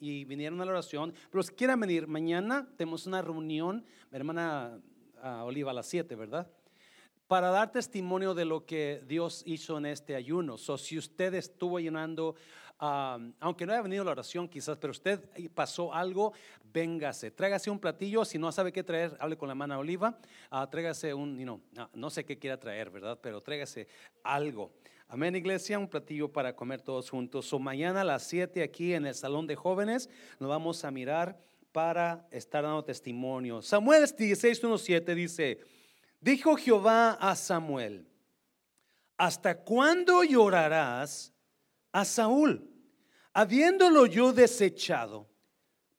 y vinieron a la oración, pero si quieren venir, mañana tenemos una reunión, mi hermana ah, Oliva a las 7, ¿verdad? Para dar testimonio de lo que Dios hizo en este ayuno. So, si usted estuvo ayunando, ah, aunque no haya venido a la oración quizás, pero usted pasó algo, véngase, tráigase un platillo, si no sabe qué traer, hable con la hermana Oliva, ah, tráigase un, no, no sé qué quiera traer, ¿verdad? Pero tráigase algo. Amén, iglesia, un platillo para comer todos juntos. O mañana a las 7 aquí en el salón de jóvenes nos vamos a mirar para estar dando testimonio. Samuel 16:17 dice, dijo Jehová a Samuel, ¿hasta cuándo llorarás a Saúl, habiéndolo yo desechado,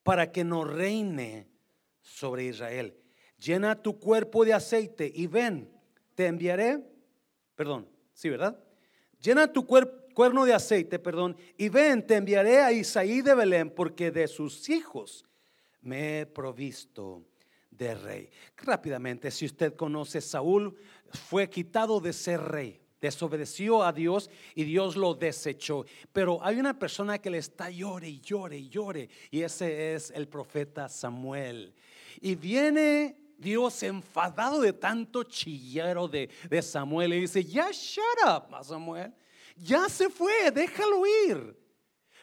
para que no reine sobre Israel? Llena tu cuerpo de aceite y ven, te enviaré, perdón, sí, ¿verdad? Llena tu cuerno de aceite, perdón, y ven, te enviaré a Isaí de Belén, porque de sus hijos me he provisto de rey. Rápidamente, si usted conoce, Saúl fue quitado de ser rey. Desobedeció a Dios y Dios lo desechó. Pero hay una persona que le está llore y llore y llore. Y ese es el profeta Samuel. Y viene Dios enfadado de tanto chillero de, Samuel y dice, ya shut up, Samuel, ya se fue, déjalo ir.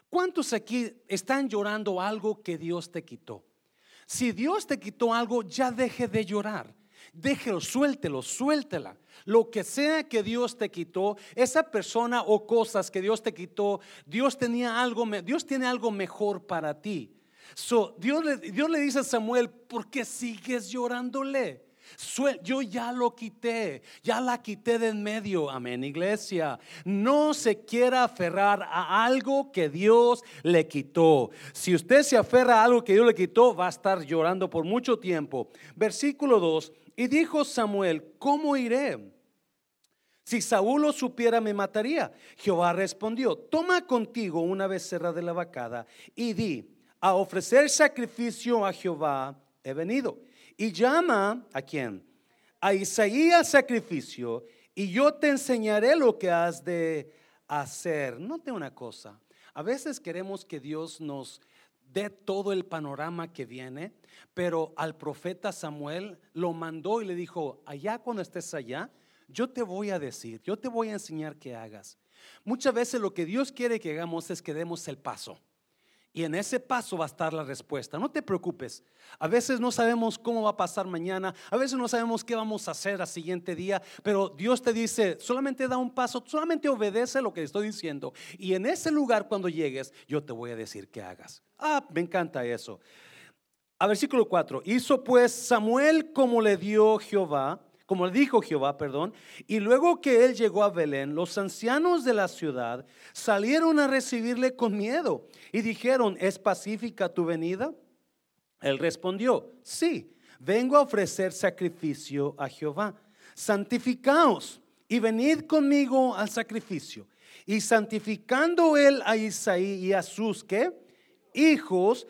¿Cuántos aquí están llorando algo que Dios te quitó? Si Dios te quitó algo, ya deje de llorar. Déjelo, suéltelo, suéltela. Lo que sea que Dios te quitó, esa persona o cosas que Dios te quitó, Dios tenía algo, Dios tiene algo mejor para ti. Dios, le, Dios le dice a Samuel, ¿por qué sigues llorándole? Yo ya lo quité, ya la quité de en medio. Amén, iglesia. No se quiera aferrar a algo que Dios le quitó. Si usted se aferra a algo que Dios le quitó, va a estar llorando por mucho tiempo. Versículo 2. Y dijo Samuel, ¿cómo iré? Si Saúl lo supiera, me mataría. Jehová respondió, toma contigo una becerra de la vacada y di a ofrecer sacrificio a Jehová he venido. Y llama a quién? A Isaías sacrificio y yo te enseñaré lo que has de hacer. Note una cosa, a veces queremos que Dios nos dé todo el panorama que viene, pero al profeta Samuel lo mandó y le dijo, allá cuando estés allá, yo te voy a decir, yo te voy a enseñar que hagas. Muchas veces lo que Dios quiere que hagamos es que demos el paso. Y en ese paso va a estar la respuesta. No te preocupes. A veces no sabemos cómo va a pasar mañana. A veces no sabemos qué vamos a hacer al siguiente día. Pero Dios te dice, solamente da un paso, solamente obedece lo que estoy diciendo. Y en ese lugar cuando llegues, yo te voy a decir qué hagas. Ah, me encanta eso. A versículo 4. Hizo pues Samuel como le dio Jehová como dijo Jehová, perdón, y luego que él llegó a Belén, los ancianos de la ciudad salieron a recibirle con miedo y dijeron, ¿es pacífica tu venida? Él respondió, sí, vengo a ofrecer sacrificio a Jehová. Santificaos y venid conmigo al sacrificio. Y santificando él a Isaí y a sus ¿qué? hijos,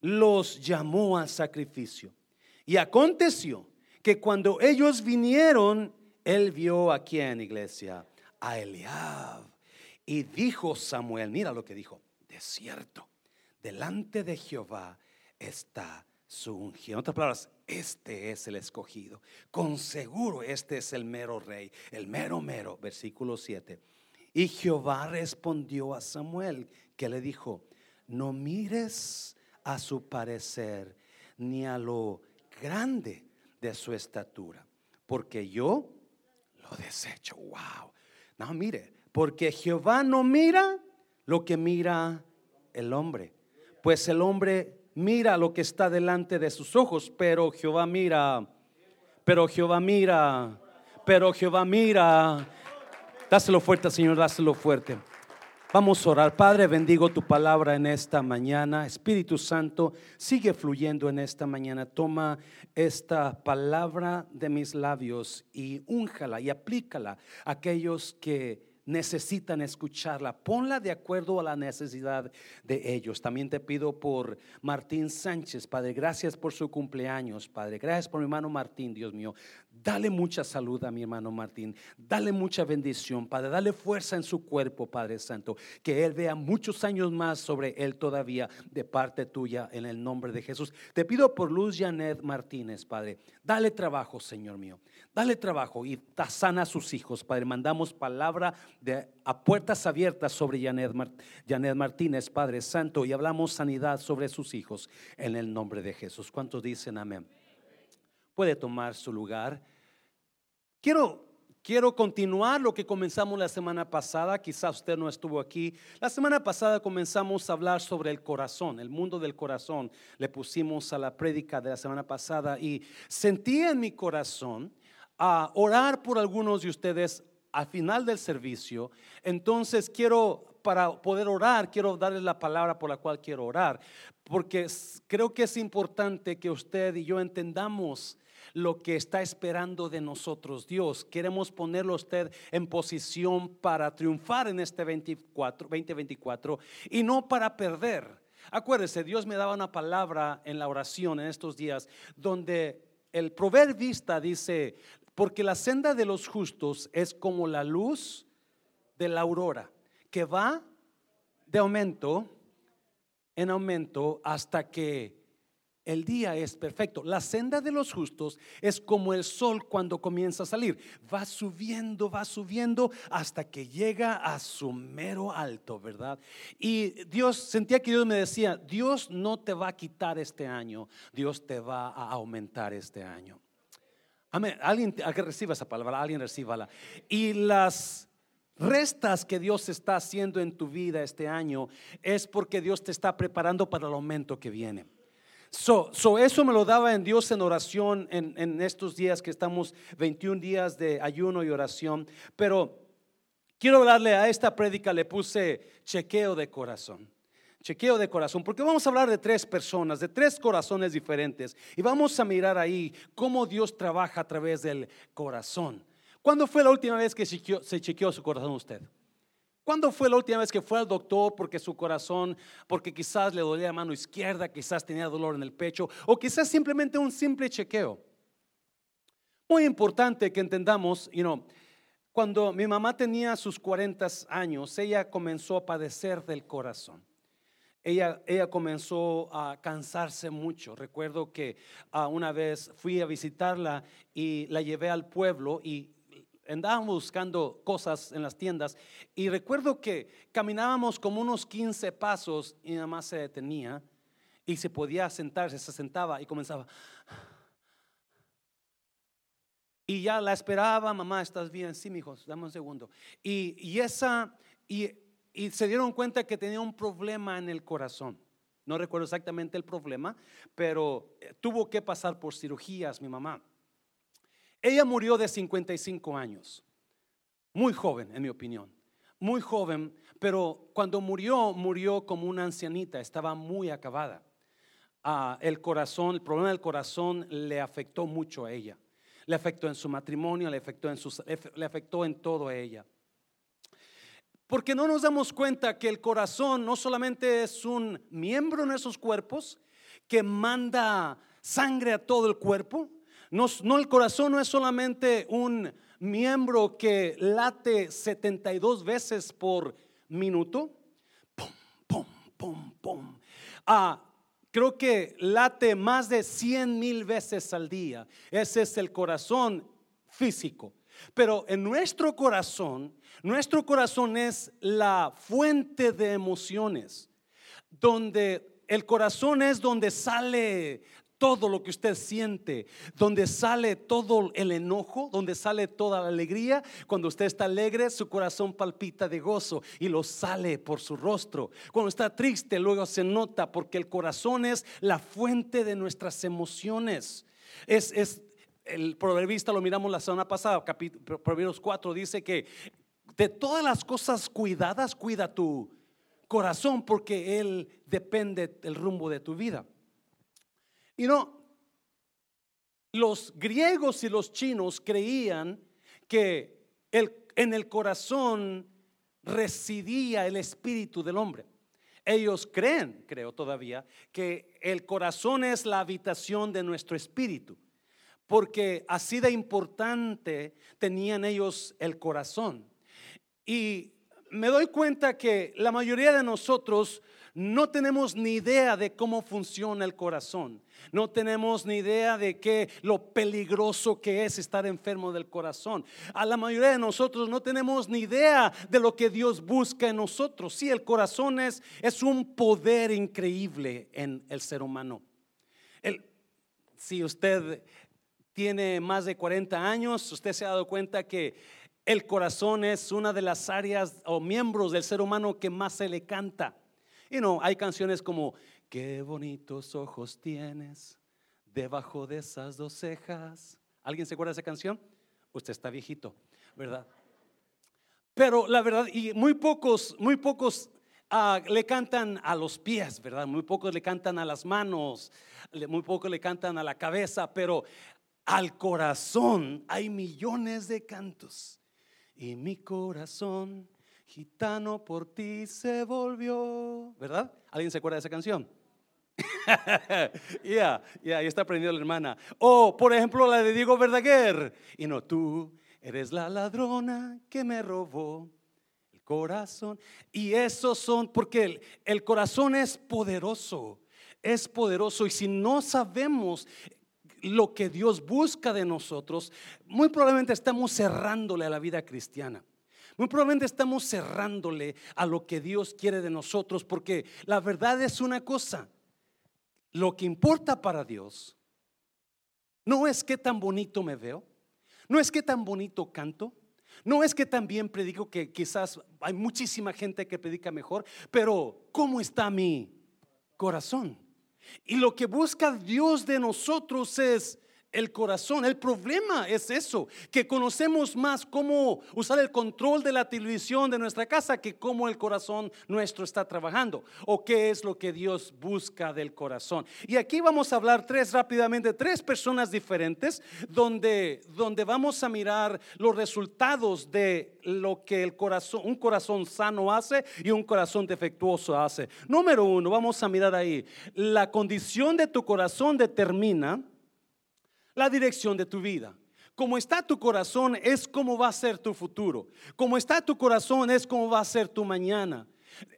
los llamó al sacrificio. Y aconteció que cuando ellos vinieron, él vio a quién, iglesia, a Eliab. Y dijo Samuel, mira lo que dijo, de cierto, delante de Jehová está su ungido. En otras palabras, este es el escogido. Con seguro este es el mero rey, el mero mero, versículo 7. Y Jehová respondió a Samuel, que le dijo, no mires a su parecer ni a lo grande de su estatura, porque yo lo desecho. Wow. No, mire, porque Jehová no mira lo que mira el hombre, pues el hombre mira lo que está delante de sus ojos, pero Jehová mira, pero Jehová mira, pero Jehová mira. Dáselo fuerte, Señor, dáselo fuerte. Vamos a orar. Padre, bendigo tu palabra en esta mañana. Espíritu Santo, sigue fluyendo en esta mañana. Toma esta palabra de mis labios y únjala y aplícala a aquellos que necesitan escucharla. Ponla de acuerdo a la necesidad de ellos. También te pido por Martín Sánchez, Padre, gracias por su cumpleaños, Padre. Gracias por mi hermano Martín, Dios mío. Dale mucha salud a mi hermano Martín. Dale mucha bendición, Padre. Dale fuerza en su cuerpo, Padre Santo. Que Él vea muchos años más sobre Él todavía de parte tuya en el nombre de Jesús. Te pido por Luz Janet Martínez, Padre. Dale trabajo, Señor mío. Dale trabajo y sana a sus hijos, Padre. Mandamos palabra de, a puertas abiertas sobre Janet, Janet Martínez, Padre Santo. Y hablamos sanidad sobre sus hijos en el nombre de Jesús. ¿Cuántos dicen amén? Puede tomar su lugar. Quiero, quiero continuar lo que comenzamos la semana pasada. Quizás usted no estuvo aquí. La semana pasada comenzamos a hablar sobre el corazón, el mundo del corazón. Le pusimos a la prédica de la semana pasada y sentí en mi corazón a orar por algunos de ustedes al final del servicio. Entonces quiero, para poder orar, quiero darles la palabra por la cual quiero orar, porque creo que es importante que usted y yo entendamos lo que está esperando de nosotros Dios. Queremos ponerlo usted en posición para triunfar en este 24, 2024 y no para perder. Acuérdese, Dios me daba una palabra en la oración en estos días donde el proverbista dice, porque la senda de los justos es como la luz de la aurora, que va de aumento en aumento hasta que el día es perfecto. La senda de los justos es como el sol cuando comienza a salir. Va subiendo, va subiendo hasta que llega a su mero alto, ¿verdad? Y Dios, sentía que Dios me decía, Dios no te va a quitar este año, Dios te va a aumentar este año. Amén. Alguien que reciba esa palabra, alguien recíbala. Y las restas que Dios está haciendo en tu vida este año es porque Dios te está preparando para el aumento que viene. So, eso me lo daba en Dios en oración en, estos días que estamos 21 días de ayuno y oración. Pero quiero hablarle a esta prédica, le puse chequeo de corazón. Chequeo de corazón, porque vamos a hablar de tres personas, de tres corazones diferentes. Y vamos a mirar ahí cómo Dios trabaja a través del corazón. ¿Cuándo fue la última vez que se chequeó su corazón usted? ¿Cuándo fue la última vez que fue al doctor porque su corazón, porque quizás le dolía la mano izquierda, quizás tenía dolor en el pecho o quizás simplemente un simple chequeo? Muy importante que entendamos, you know, cuando mi mamá tenía sus 40 años, ella comenzó a padecer del corazón. Ella, ella, comenzó a cansarse mucho. Recuerdo que uh, una vez fui a visitarla y la llevé al pueblo y andábamos buscando cosas en las tiendas y recuerdo que caminábamos como unos 15 pasos y nada más se detenía y se podía sentarse, se sentaba y comenzaba. Y ya la esperaba, mamá, ¿estás bien? Sí, hijos, dame un segundo. Y, y esa, y, y se dieron cuenta que tenía un problema en el corazón. No recuerdo exactamente el problema, pero eh, tuvo que pasar por cirugías mi mamá. Ella murió de 55 años, muy joven en mi opinión, muy joven, pero cuando murió, murió como una ancianita, estaba muy acabada. Ah, el corazón, el problema del corazón le afectó mucho a ella. Le afectó en su matrimonio, le afectó en, sus, le afectó en todo a ella. Porque no nos damos cuenta que el corazón no solamente es un miembro en esos cuerpos que manda sangre a todo el cuerpo, no, el corazón no es solamente un miembro que late 72 veces por minuto. Pum, pum, pum, pum. Ah, creo que late más de 100 mil veces al día. Ese es el corazón físico. Pero en nuestro corazón, nuestro corazón es la fuente de emociones, donde el corazón es donde sale todo lo que usted siente, donde sale todo el enojo, donde sale toda la alegría. Cuando usted está alegre, su corazón palpita de gozo y lo sale por su rostro. Cuando está triste, luego se nota porque el corazón es la fuente de nuestras emociones. Es, es el proverbista lo miramos la semana pasada, Proverbios 4 dice que de todas las cosas cuidadas, cuida tu corazón porque él depende del rumbo de tu vida. Y no, los griegos y los chinos creían que en el corazón residía el espíritu del hombre. Ellos creen, creo todavía, que el corazón es la habitación de nuestro espíritu. porque así de importante tenían ellos el corazón. Y me doy cuenta que la mayoría de nosotros no tenemos ni idea de cómo funciona el corazón. No tenemos ni idea de qué lo peligroso que es estar enfermo del corazón. A la mayoría de nosotros no tenemos ni idea de lo que Dios busca en nosotros. Sí, el corazón es, es un poder increíble en el ser humano. si usted tiene más de 40 años, usted se ha dado cuenta que el corazón es una de las áreas o miembros del ser humano que más se le canta. Y no, hay canciones como, qué bonitos ojos tienes debajo de esas dos cejas. ¿Alguien se acuerda de esa canción? Usted está viejito, ¿verdad? Pero la verdad, y muy pocos, muy pocos ah, le cantan a los pies, ¿verdad? Muy pocos le cantan a las manos, muy pocos le cantan a la cabeza, pero al corazón hay millones de cantos. Y mi corazón Gitano por ti se volvió, ¿verdad? ¿Alguien se acuerda de esa canción? Ya, ya, ya está aprendiendo la hermana. O, por ejemplo, la de Diego Verdaguer. Y no, tú eres la ladrona que me robó el corazón. Y esos son, porque el corazón es poderoso, es poderoso. Y si no sabemos lo que Dios busca de nosotros, muy probablemente estamos cerrándole a la vida cristiana. Muy probablemente estamos cerrándole a lo que Dios quiere de nosotros porque la verdad es una cosa. Lo que importa para Dios no es que tan bonito me veo, no es que tan bonito canto, no es que también predico que quizás hay muchísima gente que predica mejor, pero ¿cómo está mi corazón? Y lo que busca Dios de nosotros es el corazón. El problema es eso, que conocemos más cómo usar el control de la televisión de nuestra casa que cómo el corazón nuestro está trabajando o qué es lo que Dios busca del corazón. Y aquí vamos a hablar tres rápidamente, tres personas diferentes donde, donde vamos a mirar los resultados de lo que el corazón, un corazón sano hace y un corazón defectuoso hace. Número uno, vamos a mirar ahí, la condición de tu corazón determina la dirección de tu vida. Como está tu corazón es como va a ser tu futuro. Como está tu corazón es como va a ser tu mañana.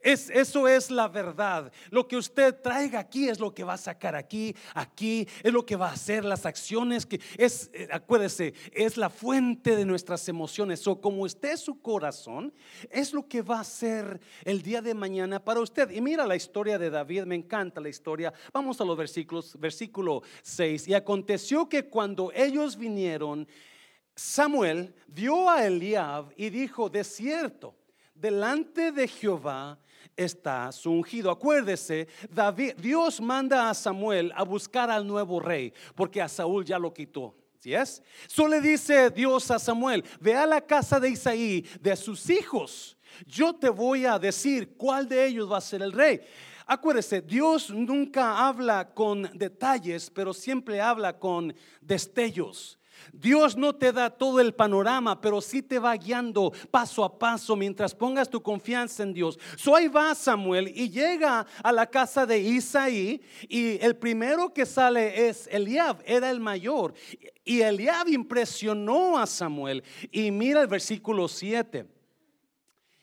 Es, eso es la verdad. Lo que usted traiga aquí es lo que va a sacar aquí, aquí, es lo que va a hacer las acciones que es, eh, acuérdese, es la fuente de nuestras emociones. O como esté su corazón, es lo que va a ser el día de mañana para usted. Y mira la historia de David, me encanta la historia. Vamos a los versículos, versículo 6. Y aconteció que cuando ellos vinieron, Samuel vio a Eliab y dijo, de cierto, delante de Jehová está su ungido. Acuérdese, David, Dios manda a Samuel a buscar al nuevo rey, porque a Saúl ya lo quitó. ¿Sí es? Solo le dice Dios a Samuel, ve a la casa de Isaí, de sus hijos. Yo te voy a decir cuál de ellos va a ser el rey. Acuérdese, Dios nunca habla con detalles, pero siempre habla con destellos. Dios no te da todo el panorama, pero sí te va guiando paso a paso mientras pongas tu confianza en Dios. So ahí va Samuel y llega a la casa de Isaí y el primero que sale es Eliab, era el mayor. Y Eliab impresionó a Samuel. Y mira el versículo 7.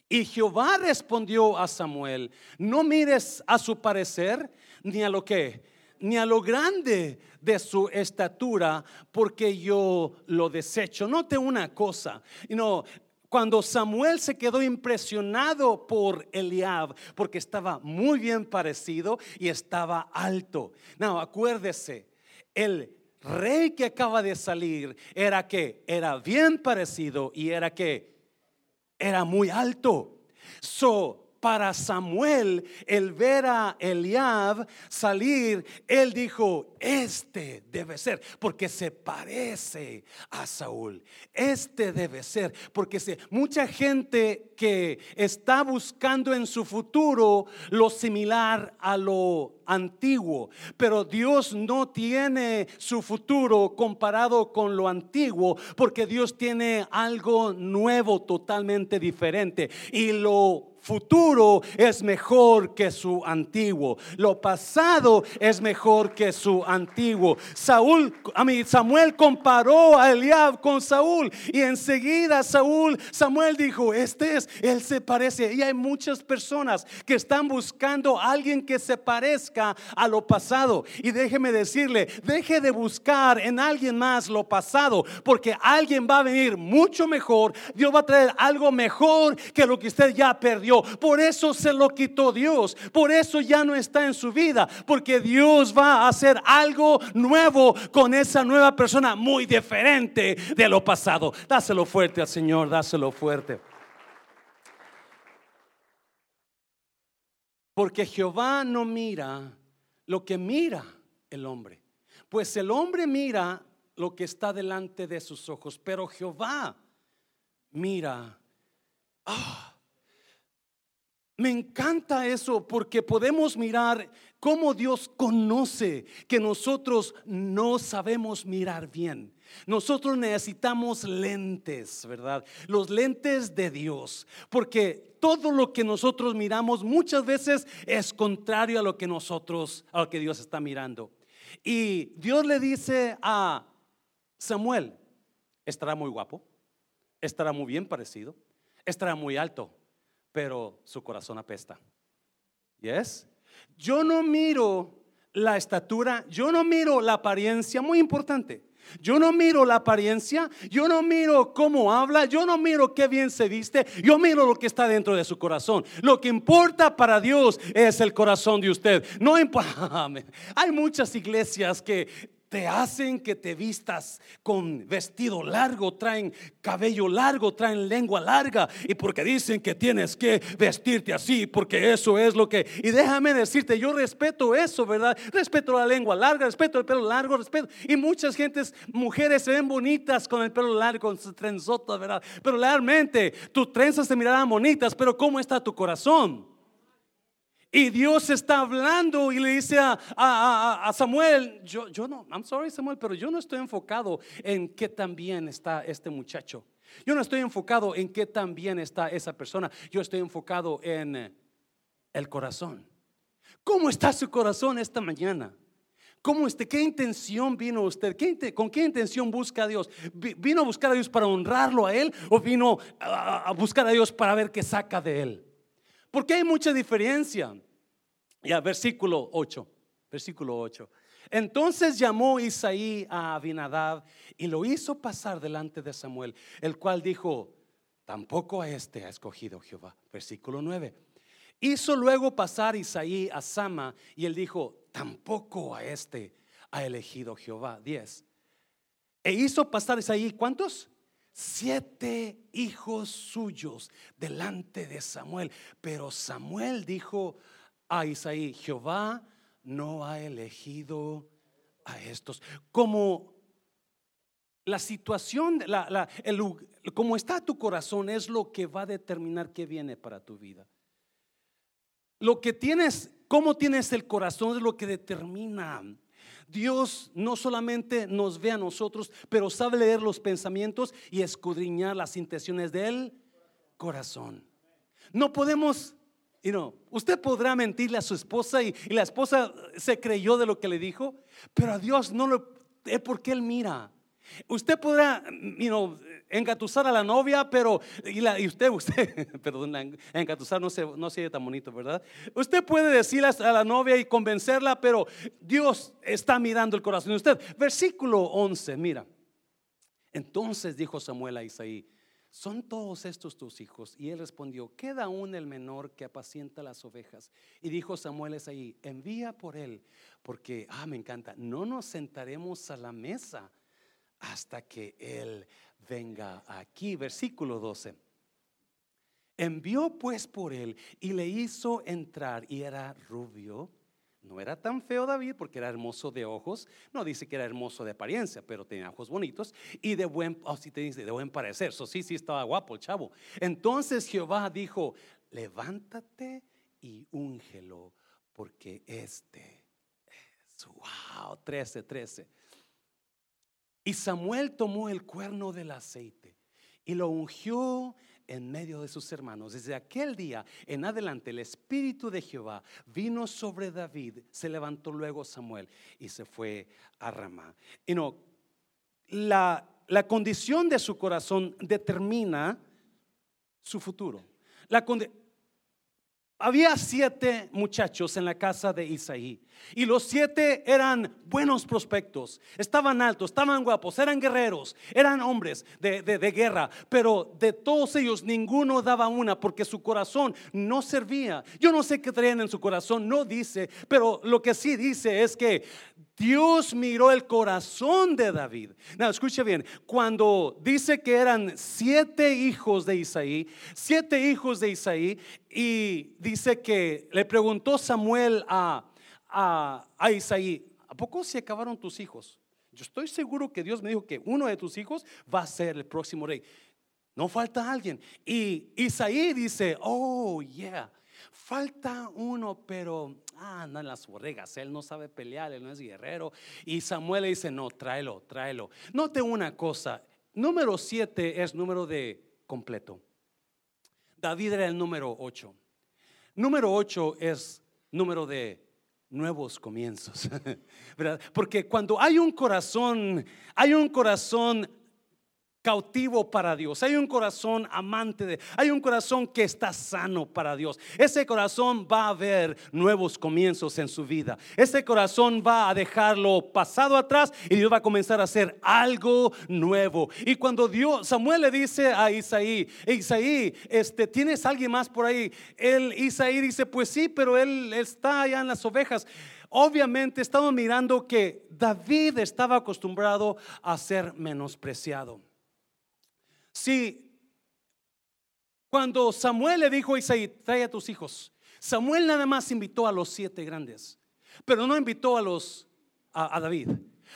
Y Jehová respondió a Samuel, no mires a su parecer ni a lo que ni a lo grande de su estatura, porque yo lo desecho. Note una cosa, no, cuando Samuel se quedó impresionado por Eliab, porque estaba muy bien parecido y estaba alto. No, acuérdese, el rey que acaba de salir era que era bien parecido y era que era muy alto. So, para Samuel el ver a Eliab salir, él dijo, este debe ser, porque se parece a Saúl. Este debe ser, porque se, mucha gente que está buscando en su futuro lo similar a lo antiguo, pero Dios no tiene su futuro comparado con lo antiguo, porque Dios tiene algo nuevo, totalmente diferente. Y lo futuro es mejor que su antiguo. Lo pasado es mejor que su antiguo. Saúl, a mí, Samuel comparó a Eliab con Saúl y enseguida Saúl, Samuel dijo, este es, él se parece. Y hay muchas personas que están buscando a alguien que se parezca a lo pasado. Y déjeme decirle, deje de buscar en alguien más lo pasado, porque alguien va a venir mucho mejor. Dios va a traer algo mejor que lo que usted ya perdió. Por eso se lo quitó Dios. Por eso ya no está en su vida. Porque Dios va a hacer algo nuevo con esa nueva persona muy diferente de lo pasado. Dáselo fuerte al Señor, dáselo fuerte. Porque Jehová no mira lo que mira el hombre. Pues el hombre mira lo que está delante de sus ojos, pero Jehová mira. Ah, me encanta eso porque podemos mirar cómo Dios conoce que nosotros no sabemos mirar bien. Nosotros necesitamos lentes, ¿verdad? Los lentes de Dios, porque todo lo que nosotros miramos muchas veces es contrario a lo que nosotros, a lo que Dios está mirando. Y Dios le dice a Samuel, estará muy guapo, estará muy bien parecido, estará muy alto, pero su corazón apesta. ¿Yes? Yo no miro la estatura, yo no miro la apariencia, muy importante. Yo no miro la apariencia, yo no miro cómo habla, yo no miro qué bien se viste, yo miro lo que está dentro de su corazón. Lo que importa para Dios es el corazón de usted. No. Hay muchas iglesias que te hacen que te vistas con vestido largo, traen cabello largo, traen lengua larga y porque dicen que tienes que vestirte así, porque eso es lo que... Y déjame decirte, yo respeto eso, ¿verdad? Respeto la lengua larga, respeto el pelo largo, respeto... Y muchas gentes, mujeres se ven bonitas con el pelo largo, con sus trenzotas, ¿verdad? Pero realmente tus trenzas se mirarán bonitas, pero ¿cómo está tu corazón? Y Dios está hablando y le dice a, Samuel, yo, yo no, I'm sorry Samuel, pero yo no estoy enfocado en qué tan bien está este muchacho. Yo no estoy enfocado en qué tan bien está esa persona. Yo estoy enfocado en el corazón. ¿Cómo está su corazón esta mañana? ¿Cómo este, ¿Qué intención vino usted? ¿Con qué intención busca a Dios? ¿Vino a buscar a Dios para honrarlo a Él o vino a buscar a Dios para ver qué saca de Él? Porque hay mucha diferencia. Ya, versículo 8, versículo 8. Entonces llamó Isaí a Abinadab y lo hizo pasar delante de Samuel, el cual dijo, tampoco a este ha escogido Jehová. Versículo 9. Hizo luego pasar Isaí a Sama y él dijo, tampoco a este ha elegido Jehová. 10. E hizo pasar Isaí, ¿cuántos? Siete hijos suyos delante de Samuel. Pero Samuel dijo, a Isaí, Jehová no ha elegido a estos. Como la situación, la, el, como está tu corazón es lo que va a determinar qué viene para tu vida. Lo que tienes, cómo tienes el corazón es lo que determina. Dios no solamente nos ve a nosotros, pero sabe leer los pensamientos y escudriñar las intenciones del corazón. No podemos no, usted podrá mentirle a su esposa y, la esposa se creyó de lo que le dijo, pero a Dios no lo es porque Él mira. Usted podrá, you engatusar a la novia, pero y, la, usted, usted, perdón, engatusar no se, no se tan bonito, ¿verdad? Usted puede decirle a la novia y convencerla, pero Dios está mirando el corazón de usted. Versículo 11, mira. Entonces dijo Samuel a Isaí, ¿son todos estos tus hijos? Y él respondió, queda aún el menor que apacienta las ovejas. Y dijo Samuel es ahí, envía por él, porque, ah, me encanta, no nos sentaremos a la mesa hasta que él venga aquí. Versículo 12. Envió pues por él y le hizo entrar y era rubio no era tan feo David porque era hermoso de ojos. No dice que era hermoso de apariencia, pero tenía ojos bonitos y de buen, oh, te dice, de buen parecer. Eso sí, sí estaba guapo el chavo. Entonces Jehová dijo, levántate y úngelo porque este es, wow, 13, 13. Y Samuel tomó el cuerno del aceite y lo ungió en medio de sus hermanos. Desde aquel día en adelante el Espíritu de Jehová vino sobre David, se levantó luego Samuel y se fue a Ramá. Y no, la, la condición de su corazón determina su futuro. La había siete muchachos en la casa de Isaí y los siete eran buenos prospectos, estaban altos, estaban guapos, eran guerreros, eran hombres de, de, guerra, pero de todos ellos ninguno daba una porque su corazón no servía. Yo no sé qué traían en su corazón, no dice, pero lo que sí dice es que Dios miró el corazón de David. No, escuche bien, cuando dice que eran siete hijos de Isaí, siete hijos de Isaí, y dice que le preguntó Samuel a, a, Isaí, ¿a poco se acabaron tus hijos? Yo estoy seguro que Dios me dijo que uno de tus hijos va a ser el próximo rey. No falta alguien. Y Isaí dice, oh, yeah, falta uno, pero ah, anda en las borregas, él no sabe pelear, él no es guerrero. Y Samuel le dice, no, tráelo, tráelo. Note una cosa, número siete es número de completo. David era el número ocho. Número ocho es número de nuevos comienzos, ¿verdad? Porque cuando hay un corazón, hay un corazón cautivo para Dios, hay un corazón amante de, hay un corazón que está sano para Dios. Ese corazón va a ver nuevos comienzos en su vida. Ese corazón va a dejarlo pasado atrás y Dios va a comenzar a hacer algo nuevo. Y cuando Dios, Samuel le dice a Isaí, Isaí, este, ¿tienes alguien más por ahí? Él, Isaí dice, pues sí, pero él está allá en las ovejas. Obviamente estamos mirando que David estaba acostumbrado a ser menospreciado. Si cuando Samuel le dijo a Isaí, trae a tus hijos, Samuel nada más invitó a los siete grandes, pero no invitó a los a, David.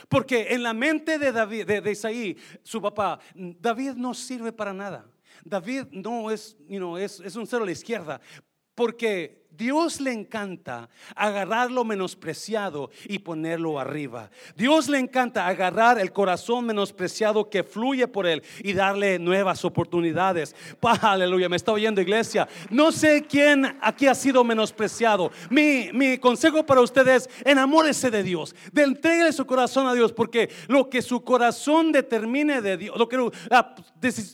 Porque en la mente de David, de, Isaí, su papá, David no sirve para nada. David no es, you es, es un cero a la izquierda. Porque Dios le encanta agarrar lo menospreciado y ponerlo arriba. Dios le encanta agarrar el corazón menospreciado que fluye por él y darle nuevas oportunidades. aleluya, me está oyendo iglesia. No sé quién aquí ha sido menospreciado. Mi, mi consejo para ustedes, enamórese de Dios. De entregue su corazón a Dios porque lo que su corazón determine de Dios, lo que la,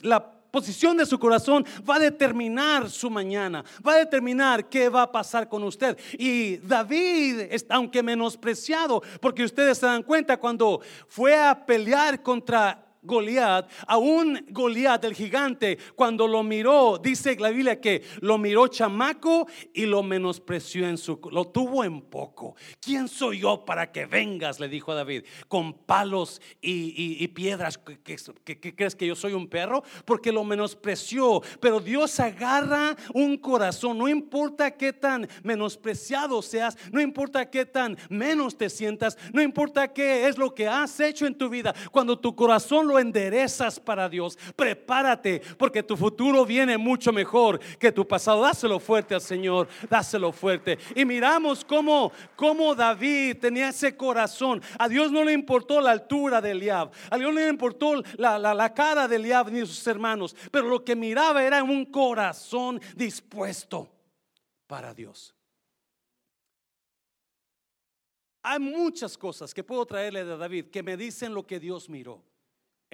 la posición de su corazón va a determinar su mañana, va a determinar qué va a pasar con usted. Y David, aunque menospreciado, porque ustedes se dan cuenta cuando fue a pelear contra Goliat, aún Goliat el gigante, cuando lo miró, dice la Biblia que lo miró chamaco y lo menospreció en su, lo tuvo en poco. ¿Quién soy yo para que vengas? Le dijo a David, con palos y, piedras. ¿Qué, crees que yo soy un perro? Porque lo menospreció. Pero Dios agarra un corazón, no importa qué tan menospreciado seas, no importa qué tan menos te sientas, no importa qué es lo que has hecho en tu vida, cuando tu corazón lo enderezas para Dios, prepárate porque tu futuro viene mucho mejor que tu pasado. Dáselo fuerte al Señor, dáselo fuerte. Y miramos cómo, cómo David tenía ese corazón. A Dios no le importó la altura de Eliab, a Dios no le importó la, la cara de Eliab ni sus hermanos, pero lo que miraba era un corazón dispuesto para Dios. Hay muchas cosas que puedo traerle de David que me dicen lo que Dios miró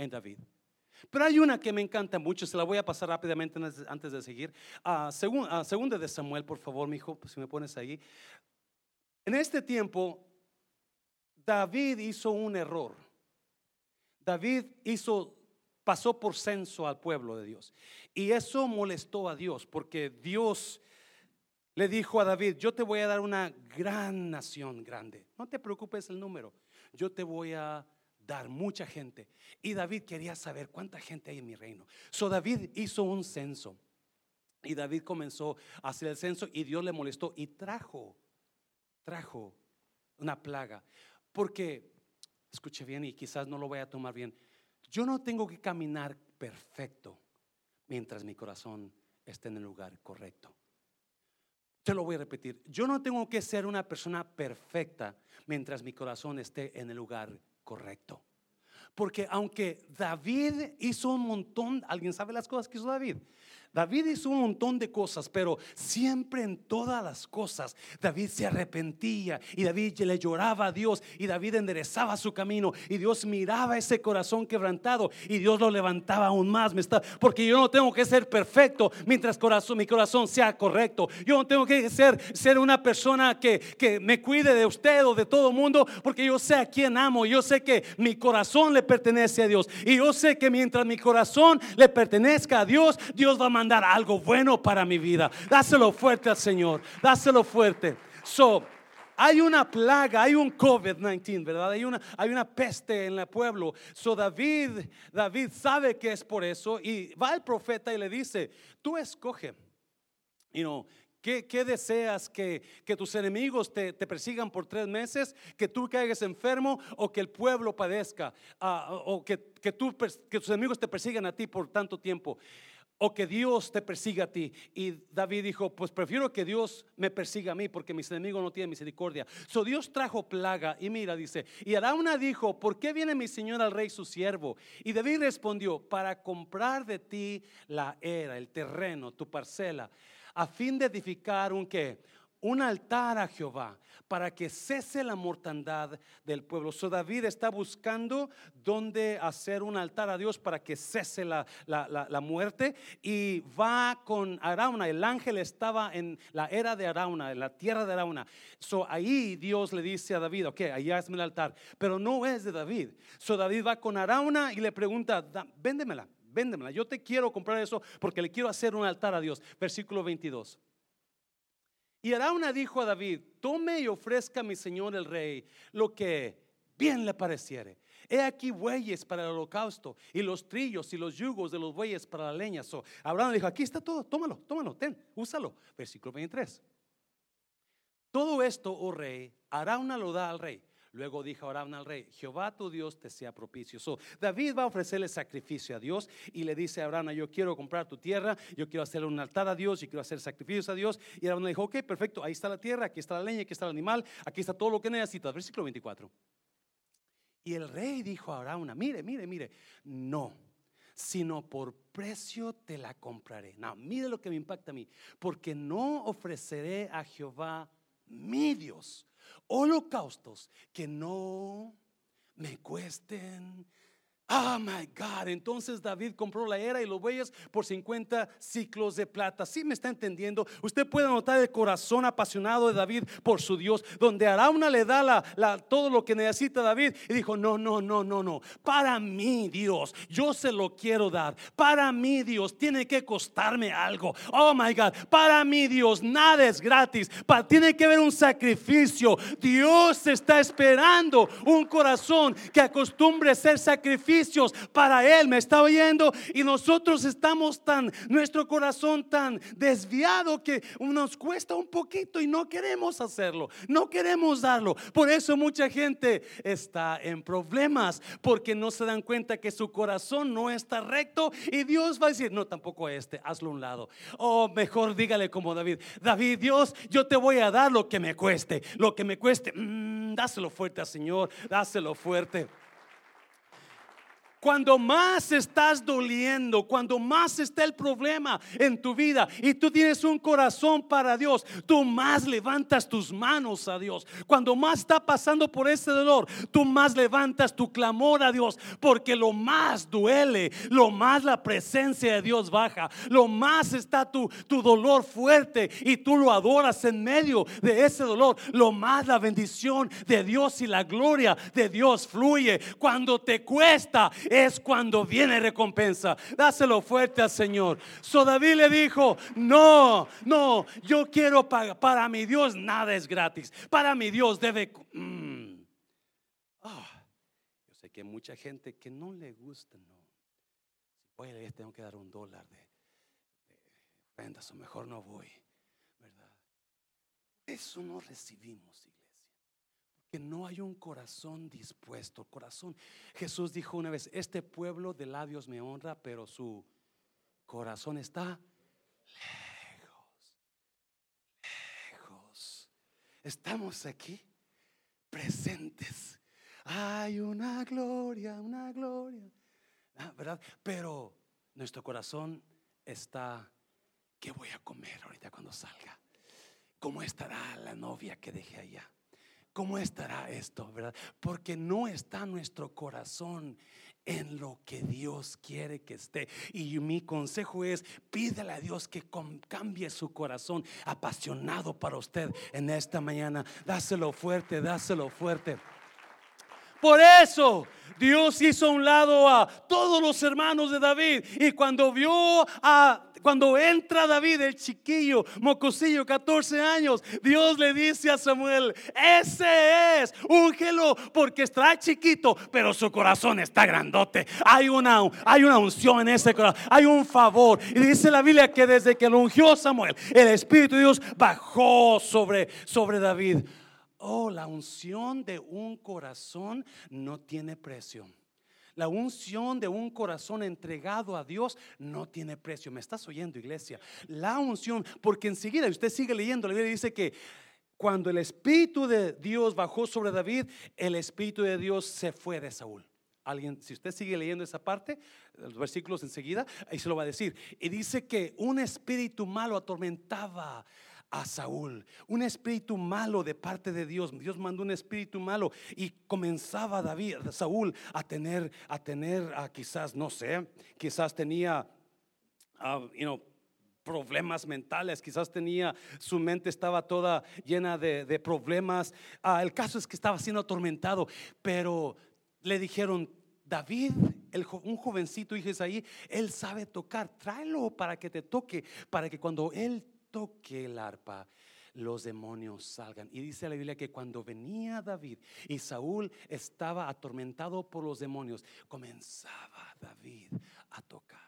en David. Pero hay una que me encanta mucho, se la voy a pasar rápidamente antes de seguir. a segunda de Samuel, por favor, mi hijo, si me pones ahí. En este tiempo, David hizo un error. David hizo, pasó por censo al pueblo de Dios. Y eso molestó a Dios, porque Dios le dijo a David, yo te voy a dar una gran nación grande. No te preocupes el número, yo te voy a dar mucha gente. Y David quería saber cuánta gente hay en mi reino. So David hizo un censo. Y David comenzó a hacer el censo y Dios le molestó y trajo, trajo una plaga. Porque, escuche bien y quizás no lo voy a tomar bien, yo no tengo que caminar perfecto mientras mi corazón esté en el lugar correcto. Te lo voy a repetir, yo no tengo que ser una persona perfecta mientras mi corazón esté en el lugar correcto. Porque aunque David hizo un montón, ¿alguien sabe las cosas que hizo David? David hizo un montón de cosas, pero siempre en todas las cosas David se arrepentía y David le lloraba a Dios y David enderezaba su camino y Dios miraba ese corazón quebrantado y Dios lo levantaba aún más. Me está, porque yo no tengo que ser perfecto mientras corazón, mi corazón sea correcto. Yo no tengo que ser, ser una persona que, que me cuide de usted o de todo el mundo porque yo sé a quién amo. Yo sé que mi corazón le pertenece a Dios y yo sé que mientras mi corazón le pertenezca a Dios, Dios va a mandar algo bueno para mi vida. Dáselo fuerte al Señor, dáselo fuerte. So, hay una plaga, hay un COVID-19, ¿verdad? Hay una, hay una peste en el pueblo. So David, David sabe que es por eso y va el profeta y le dice, tú escoge, you know, ¿Qué, deseas? ¿Que, que tus enemigos te, persigan por tres meses? ¿Que tú caigas enfermo? ¿O que el pueblo padezca? Ah, ¿O que, que, tú, que tus enemigos te persigan a ti por tanto tiempo? O que Dios te persiga a ti. Y David dijo, pues prefiero que Dios me persiga a mí porque mis enemigos no tienen misericordia. So Dios trajo plaga y mira, dice, y Arauna dijo, ¿por qué viene mi señor al rey su siervo? Y David respondió, para comprar de ti la era, el terreno, tu parcela, a fin de edificar un qué? Un altar a Jehová para que cese la mortandad del pueblo. So David está buscando dónde hacer un altar a Dios para que cese la, muerte y va con Arauna. El ángel estaba en la era de Arauna, en la tierra de Arauna. So ahí Dios le dice a David, ok, allá es el altar, pero no es de David. So David va con Arauna y le pregunta, véndemela, véndemela, yo te quiero comprar eso porque le quiero hacer un altar a Dios. Versículo 22. Y Arauna dijo a David, tome y ofrezca a mi señor el rey lo que bien le pareciere. He aquí bueyes para el holocausto y los trillos y los yugos de los bueyes para la leña. So, Abraham dijo, aquí está todo, tómalo, tómalo, ten, úsalo. Versículo 23. Todo esto, oh rey, Arauna lo da al rey Luego dijo Abraham al rey, Jehová tu Dios te sea propicio. David va a ofrecerle sacrificio a Dios y le dice a Abraham, yo quiero comprar tu tierra, yo quiero hacer un altar a Dios, y quiero hacer sacrificios a Dios. Y Abraham dijo, ok, perfecto, ahí está la tierra, aquí está la leña, aquí está el animal, aquí está todo lo que necesitas. Versículo 24. Y el rey dijo a Abraham, mire, mire, mire, no, sino por precio te la compraré. No, mire lo que me impacta a mí, porque no ofreceré a Jehová mi Dios holocaustos que no me cuesten Oh my God. Entonces David compró la era y los bueyes por 50 ciclos de plata. Si me está entendiendo? Usted puede notar el corazón apasionado de David por su Dios, donde Arauna le da la, todo lo que necesita David y dijo: No, no, no, no, no. Para mí, Dios, yo se lo quiero dar. Para mí, Dios, tiene que costarme algo. Oh my God. Para mí, Dios, nada es gratis. tiene que haber un sacrificio. Dios está esperando un corazón que acostumbre a ser sacrificio para Él. Me está oyendo y nosotros estamos tan, nuestro corazón tan desviado que nos cuesta un poquito y no queremos hacerlo, no queremos darlo. Por eso mucha gente está en problemas porque no se dan cuenta que su corazón no está recto y Dios va a decir, no, tampoco este, hazlo a un lado. O mejor dígale como David, David, Dios, yo te voy a dar lo que me cueste, lo que me cueste, mm, dáselo fuerte al Señor, dáselo fuerte. Cuando más estás doliendo, cuando más está el problema en tu vida y tú tienes un corazón para Dios, tú más levantas tus manos a Dios. Cuando más está pasando por ese dolor, tú más levantas tu clamor a Dios, porque lo más duele, lo más la presencia de Dios baja, lo más está tu, tu dolor fuerte y tú lo adoras en medio de ese dolor, lo más la bendición de Dios y la gloria de Dios fluye. Cuando te cuesta, es cuando viene recompensa. Dáselo fuerte al Señor. So David le dijo, no, no, yo quiero pagar. Para mi Dios nada es gratis. Para mi Dios debe... Mm. Ah, yo sé que hay mucha gente que no le gusta, no. Voy a tengo que dar un dólar de, de o mejor no voy, ¿verdad? Eso no recibimos que no hay un corazón dispuesto, corazón. Jesús dijo una vez, este pueblo de labios me honra, pero su corazón está lejos, lejos. Estamos aquí presentes. Hay una gloria, una gloria, ah, ¿verdad? Pero nuestro corazón está ¿qué voy a comer ahorita cuando salga? ¿Cómo estará la novia que dejé allá? ¿Cómo estará esto, verdad? Porque no está nuestro corazón en lo que Dios quiere que esté. Y mi consejo es, pídele a Dios que cambie su corazón apasionado para usted en esta mañana. Dáselo fuerte, dáselo fuerte. Por eso Dios hizo a un lado a todos los hermanos de David. Y cuando vio a, cuando entra David, el chiquillo, mocosillo, 14 años, Dios le dice a Samuel, ese es, úngelo, porque está chiquito, pero su corazón está grandote. Hay una, hay una unción en ese corazón, hay un favor. Y dice la Biblia que desde que lo ungió Samuel, el Espíritu de Dios bajó sobre, sobre David. Oh, la unción de un corazón no tiene precio. La unción de un corazón entregado a Dios no tiene precio. ¿Me estás oyendo, iglesia? La unción, porque enseguida usted sigue leyendo, la Biblia dice que cuando el Espíritu de Dios bajó sobre David, el Espíritu de Dios se fue de Saúl. Alguien, si usted sigue leyendo esa parte, los versículos enseguida, ahí se lo va a decir. Y dice que un espíritu malo atormentaba a Saúl, un espíritu malo de parte de Dios. Dios mandó un espíritu malo y comenzaba David, Saúl a tener, a tener, a quizás, no sé, quizás tenía, uh, problemas mentales, quizás tenía, su mente estaba toda llena de, problemas. Ah, el caso es que estaba siendo atormentado, pero le dijeron, David, un jovencito, hijo ahí, él sabe tocar, tráelo para que te toque, para que cuando él toque el arpa, los demonios salgan. Y dice la Biblia que cuando venía David y Saúl estaba atormentado por los demonios, comenzaba David a tocar.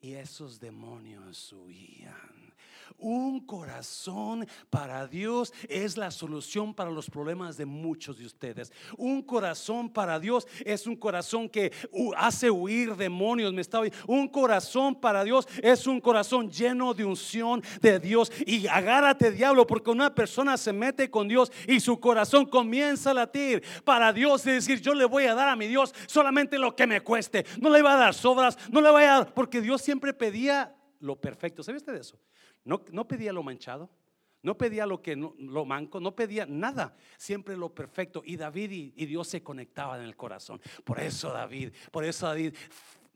Y esos demonios huían. Un corazón para Dios es la solución para los problemas de muchos de ustedes. Un corazón para Dios es un corazón que hace huir demonios. Me está Un corazón para Dios es un corazón lleno de unción de Dios. Y agárrate, diablo, porque una persona se mete con Dios y su corazón comienza a latir para Dios y decir: Yo le voy a dar a mi Dios solamente lo que me cueste. No le va a dar sobras, no le voy a dar, porque Dios siempre pedía lo perfecto. ¿Sabe usted de eso? No, pedía lo manchado, no pedía lo que lo manco, no pedía nada, siempre lo perfecto. Y David y, Dios se conectaban en el corazón. Por eso David, por eso David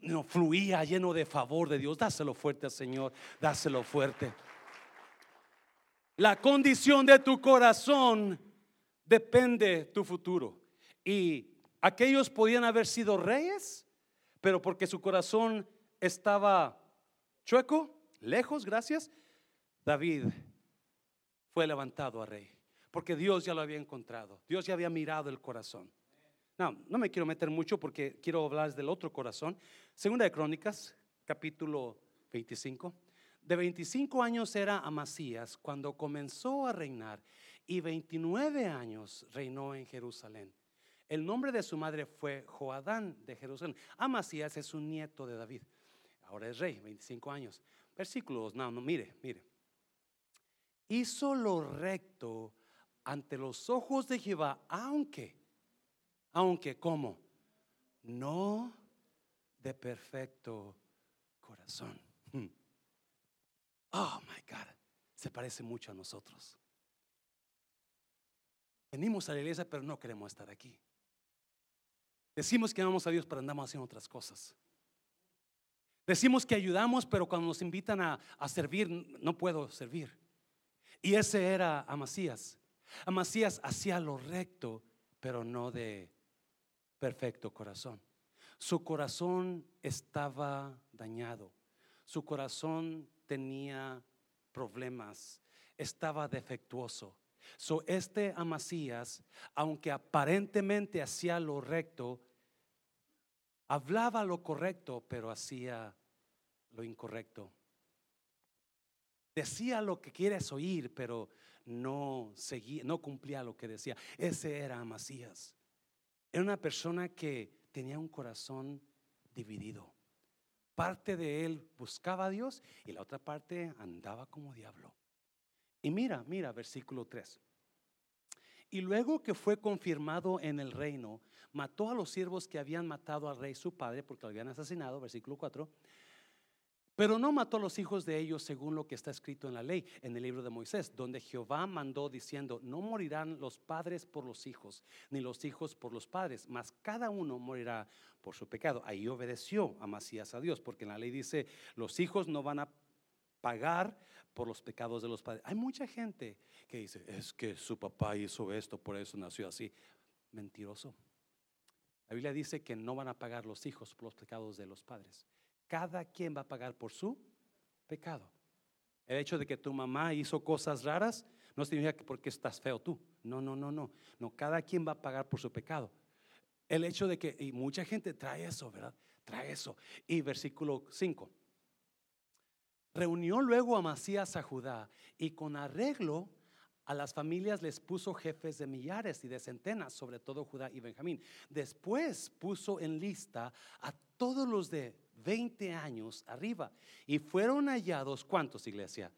no, fluía lleno de favor de Dios. Dáselo fuerte al Señor, dáselo fuerte. La condición de tu corazón depende tu futuro. Y aquellos podían haber sido reyes, pero porque su corazón estaba chueco, lejos, gracias, David fue levantado a rey, porque Dios ya lo había encontrado, Dios ya había mirado el corazón. No, no me quiero meter mucho porque quiero hablar del otro corazón. Segunda de Crónicas, capítulo 25. De 25 años era Amasías cuando comenzó a reinar y 29 años reinó en Jerusalén. El nombre de su madre fue Joadán de Jerusalén. Amasías es un nieto de David. Ahora es rey, 25 años. Versículos, no, no, mire, mire hizo lo recto ante los ojos de Jehová, aunque, aunque, ¿cómo? No de perfecto corazón. Hmm. Oh, my God, se parece mucho a nosotros. Venimos a la iglesia, pero no queremos estar aquí. Decimos que amamos a Dios, pero andamos haciendo otras cosas. Decimos que ayudamos, pero cuando nos invitan a, a servir, no puedo servir. Y ese era Amasías. Amasías hacía lo recto, pero no de perfecto corazón. Su corazón estaba dañado. Su corazón tenía problemas. Estaba defectuoso. So, este Amasías, aunque aparentemente hacía lo recto, hablaba lo correcto, pero hacía lo incorrecto. Decía lo que quieres oír, pero no seguía, no cumplía lo que decía. Ese era Amasías. Era una persona que tenía un corazón dividido. Parte de él buscaba a Dios y la otra parte andaba como diablo. Y mira, mira, versículo 3. Y luego que fue confirmado en el reino, mató a los siervos que habían matado al rey su padre porque lo habían asesinado, versículo 4 Pero no mató a los hijos de ellos según lo que está escrito en la ley, en el libro de Moisés, donde Jehová mandó diciendo, no morirán los padres por los hijos, ni los hijos por los padres, mas cada uno morirá por su pecado. Ahí obedeció Amasías a Dios, porque en la ley dice, los hijos no van a pagar por los pecados de los padres. Hay mucha gente que dice, es que su papá hizo esto, por eso nació así. Mentiroso. La Biblia dice que no van a pagar los hijos por los pecados de los padres. Cada quien va a pagar por su pecado. El hecho de que tu mamá hizo cosas raras no significa que porque estás feo tú. No, no, no, no. No, cada quien va a pagar por su pecado. El hecho de que, y mucha gente trae eso, ¿verdad? Trae eso. Y versículo 5. Reunió luego a Masías a Judá y con arreglo a las familias les puso jefes de millares y de centenas, sobre todo Judá y Benjamín. Después puso en lista a todos los de 20 años arriba. Y fueron hallados, ¿cuántos, iglesia?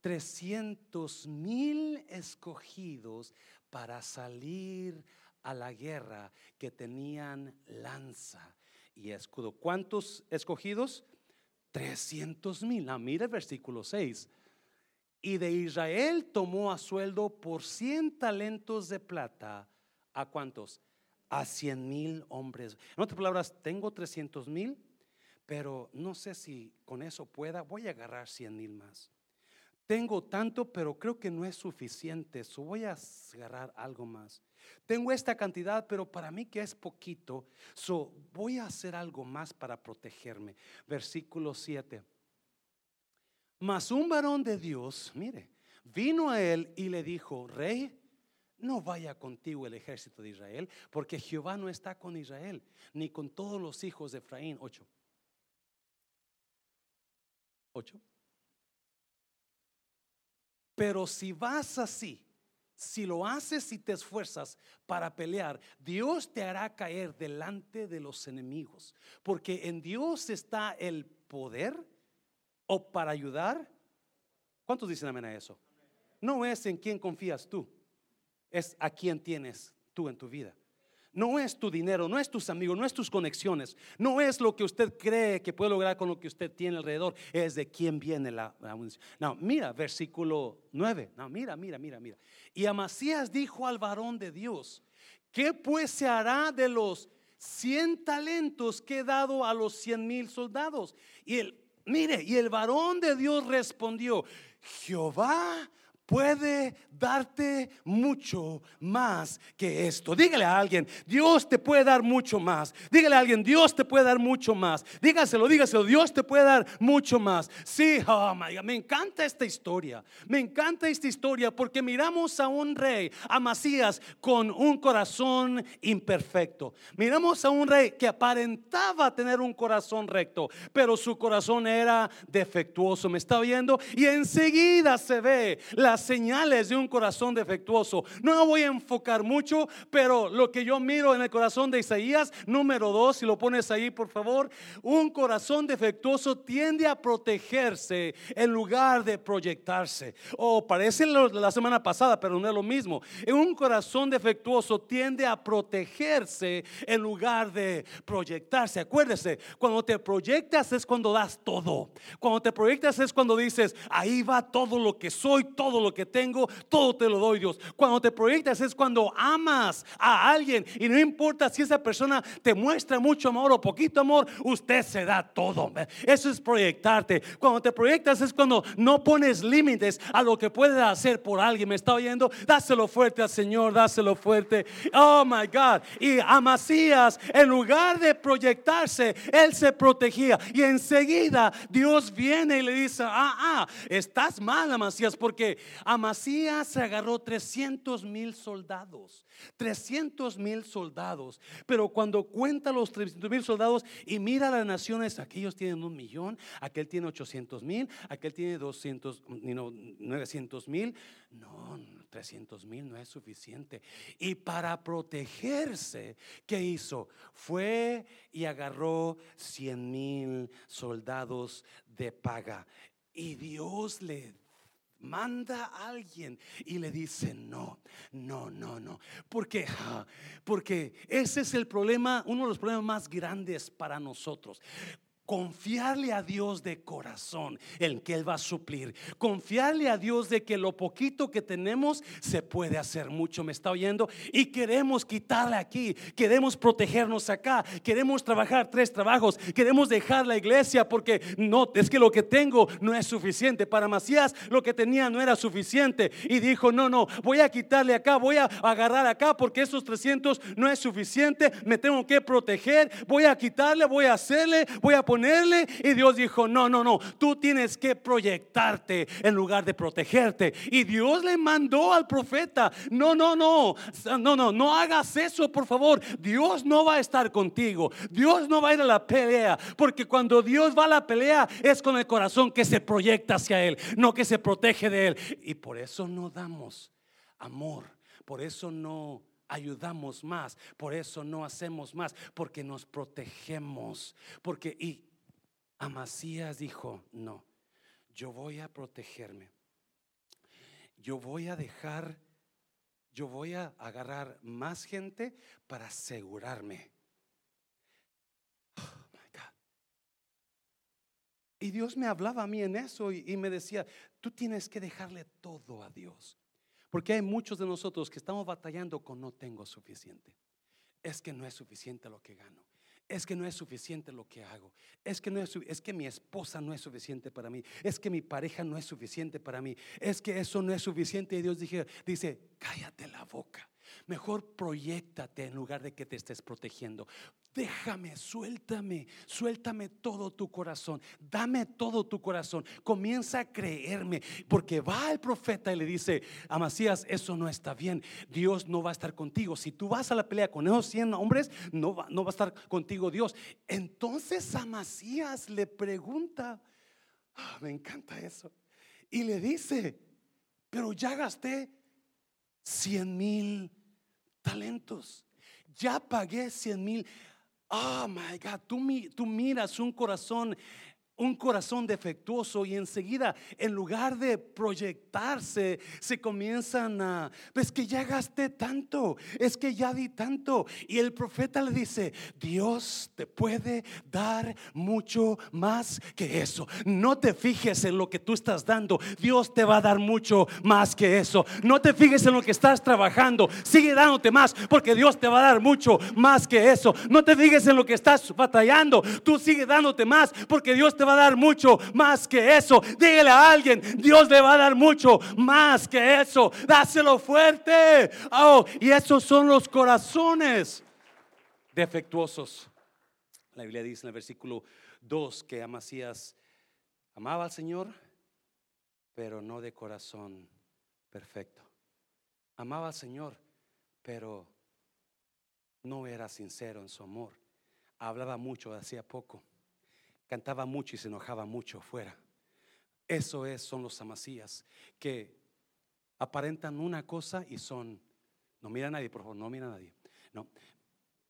300 mil escogidos para salir a la guerra que tenían lanza y escudo. ¿Cuántos escogidos? 300 mil. Ah, mire el versículo 6. Y de Israel tomó a sueldo por 100 talentos de plata. ¿A cuántos? A 100 mil hombres. En otras palabras, tengo 300 mil pero no sé si con eso pueda, voy a agarrar 100 mil más. Tengo tanto, pero creo que no es suficiente, so voy a agarrar algo más. Tengo esta cantidad, pero para mí que es poquito, so voy a hacer algo más para protegerme. Versículo 7. Mas un varón de Dios, mire, vino a él y le dijo, rey, no vaya contigo el ejército de Israel, porque Jehová no está con Israel, ni con todos los hijos de Efraín. 8. Pero si vas así, si lo haces y te esfuerzas para pelear, Dios te hará caer delante de los enemigos. Porque en Dios está el poder o para ayudar. ¿Cuántos dicen amén a eso? No es en quién confías tú, es a quién tienes tú en tu vida. No es tu dinero, no es tus amigos, no es tus conexiones, no es lo que usted cree que puede lograr con lo que usted tiene alrededor, es de quién viene la, munición. No, mira, versículo 9. No, mira, mira, mira, mira. Y Amasías dijo al varón de Dios, ¿qué pues se hará de los 100 talentos que he dado a los cien mil soldados? Y el, mire, y el varón de Dios respondió, Jehová puede darte mucho más que esto. Dígale a alguien, Dios te puede dar mucho más. Dígale a alguien, Dios te puede dar mucho más. Dígaselo, dígaselo, Dios te puede dar mucho más. Sí, oh my God, me encanta esta historia. Me encanta esta historia porque miramos a un rey, a Masías, con un corazón imperfecto. Miramos a un rey que aparentaba tener un corazón recto, pero su corazón era defectuoso. ¿Me está viendo? Y enseguida se ve la señales de un corazón defectuoso. No voy a enfocar mucho, pero lo que yo miro en el corazón de Isaías, número dos, si lo pones ahí por favor, un corazón defectuoso tiende a protegerse en lugar de proyectarse. O oh, parece la semana pasada, pero no es lo mismo. Un corazón defectuoso tiende a protegerse en lugar de proyectarse. Acuérdese, cuando te proyectas es cuando das todo. Cuando te proyectas es cuando dices, ahí va todo lo que soy, todo lo que tengo, todo te lo doy Dios. Cuando te proyectas es cuando amas a alguien y no importa si esa persona te muestra mucho amor o poquito amor, usted se da todo. Eso es proyectarte. Cuando te proyectas es cuando no pones límites a lo que puedes hacer por alguien. ¿Me está oyendo? Dáselo fuerte al Señor, dáselo fuerte. Oh my God. Y Amasías, en lugar de proyectarse, él se protegía. Y enseguida Dios viene y le dice, ah, ah, estás mal, Amasías, porque Amasías se agarró 300 mil soldados, 300 mil soldados. Pero cuando cuenta los 300 mil soldados y mira las naciones, aquellos tienen un millón, aquel tiene 800 mil, aquel tiene 200, no, 900 mil. No, 300 mil no es suficiente. Y para protegerse, ¿qué hizo? Fue y agarró 100 mil soldados de paga. Y Dios le manda a alguien y le dice no, no, no, no. Porque, porque ese es el problema, uno de los problemas más grandes para nosotros. Confiarle a Dios de corazón en que Él va a suplir. Confiarle a Dios de que lo poquito que tenemos se puede hacer mucho. ¿Me está oyendo? Y queremos quitarle aquí. Queremos protegernos acá. Queremos trabajar tres trabajos. Queremos dejar la iglesia porque no, es que lo que tengo no es suficiente. Para Macías lo que tenía no era suficiente. Y dijo, no, no, voy a quitarle acá, voy a agarrar acá porque esos 300 no es suficiente. Me tengo que proteger. Voy a quitarle, voy a hacerle, voy a poner y Dios dijo, no, no, no, tú tienes que proyectarte en lugar de protegerte. Y Dios le mandó al profeta, no, no, no, no, no, no hagas eso, por favor. Dios no va a estar contigo. Dios no va a ir a la pelea, porque cuando Dios va a la pelea es con el corazón que se proyecta hacia Él, no que se protege de Él. Y por eso no damos amor, por eso no ayudamos más, por eso no hacemos más, porque nos protegemos, porque y Amasías dijo, no, yo voy a protegerme. Yo voy a dejar, yo voy a agarrar más gente para asegurarme. Oh, y Dios me hablaba a mí en eso y, y, me decía, tú tienes que dejarle todo a Dios. Porque hay muchos de nosotros que estamos batallando con no tengo suficiente. Es que no es suficiente lo que gano es que no es suficiente lo que hago. Es que no es, es que mi esposa no es suficiente para mí. Es que mi pareja no es suficiente para mí. Es que eso no es suficiente. Y Dios dije, dice, cállate la boca. Mejor proyectate en lugar de que te estés protegiendo. Déjame, suéltame, suéltame todo tu corazón. Dame todo tu corazón. Comienza a creerme. Porque va el profeta y le dice, Amasías, eso no está bien. Dios no va a estar contigo. Si tú vas a la pelea con esos 100 hombres, no va, no va a estar contigo Dios. Entonces Amasías le pregunta, ah, me encanta eso. Y le dice, pero ya gasté 100 mil talentos. Ya pagué 100 mil. Oh my God, tú, tú miras un corazón un corazón defectuoso y enseguida en lugar de proyectarse se comienzan a, pues que ya gasté tanto, es que ya di tanto y el profeta le dice, Dios te puede dar mucho más que eso. No te fijes en lo que tú estás dando, Dios te va a dar mucho más que eso. No te fijes en lo que estás trabajando, sigue dándote más porque Dios te va a dar mucho más que eso. No te fijes en lo que estás batallando, tú sigue dándote más porque Dios te va a dar mucho más que eso. Dígale a alguien, Dios le va a dar mucho más que eso. Dáselo fuerte. Oh, y esos son los corazones defectuosos. La Biblia dice en el versículo 2 que Amasías amaba al Señor, pero no de corazón perfecto. Amaba al Señor, pero no era sincero en su amor. Hablaba mucho, hacía poco cantaba mucho y se enojaba mucho fuera. Eso es, son los amasías que aparentan una cosa y son, no mira a nadie, por favor, no mira a nadie. No.